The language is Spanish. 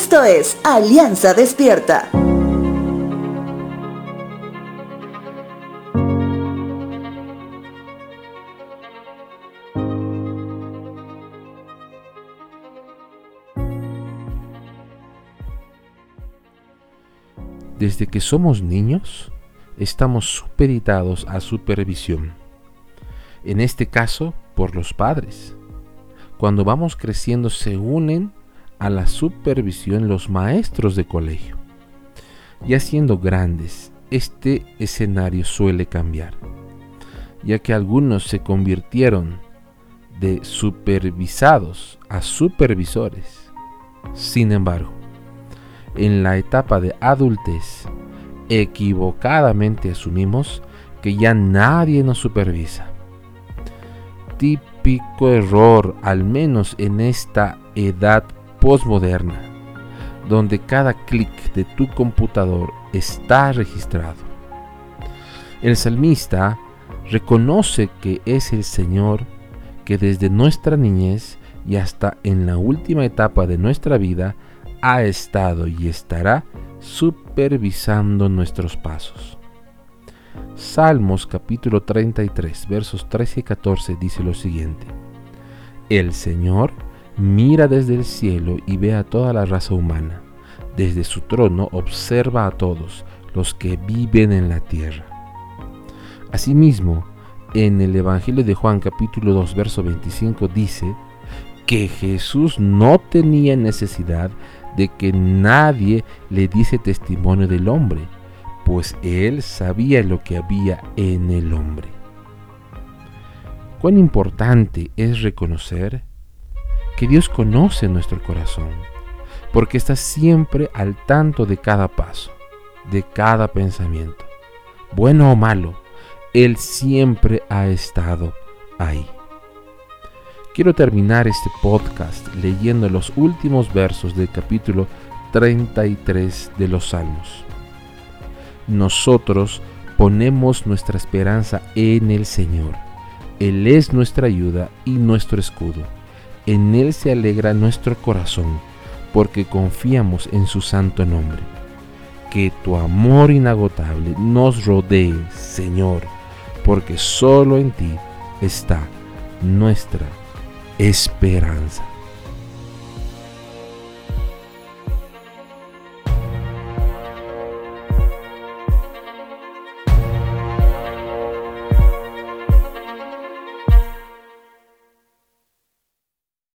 Esto es Alianza Despierta. Desde que somos niños, estamos supeditados a supervisión. En este caso, por los padres. Cuando vamos creciendo se unen a la supervisión los maestros de colegio. Ya siendo grandes, este escenario suele cambiar, ya que algunos se convirtieron de supervisados a supervisores. Sin embargo, en la etapa de adultez, equivocadamente asumimos que ya nadie nos supervisa. Típico error, al menos en esta edad postmoderna, donde cada clic de tu computador está registrado. El salmista reconoce que es el Señor que desde nuestra niñez y hasta en la última etapa de nuestra vida ha estado y estará supervisando nuestros pasos. Salmos capítulo 33 versos 13 y 14 dice lo siguiente. El Señor mira desde el cielo y ve a toda la raza humana. Desde su trono observa a todos los que viven en la tierra. Asimismo, en el Evangelio de Juan capítulo 2 verso 25 dice que Jesús no tenía necesidad de que nadie le diese testimonio del hombre, pues él sabía lo que había en el hombre. Cuán importante es reconocer que Dios conoce nuestro corazón, porque está siempre al tanto de cada paso, de cada pensamiento, bueno o malo, Él siempre ha estado ahí. Quiero terminar este podcast leyendo los últimos versos del capítulo 33 de los Salmos. Nosotros ponemos nuestra esperanza en el Señor. Él es nuestra ayuda y nuestro escudo en Él se alegra nuestro corazón, porque confiamos en su santo nombre. Que tu amor inagotable nos rodee, Señor, porque solo en ti está nuestra esperanza.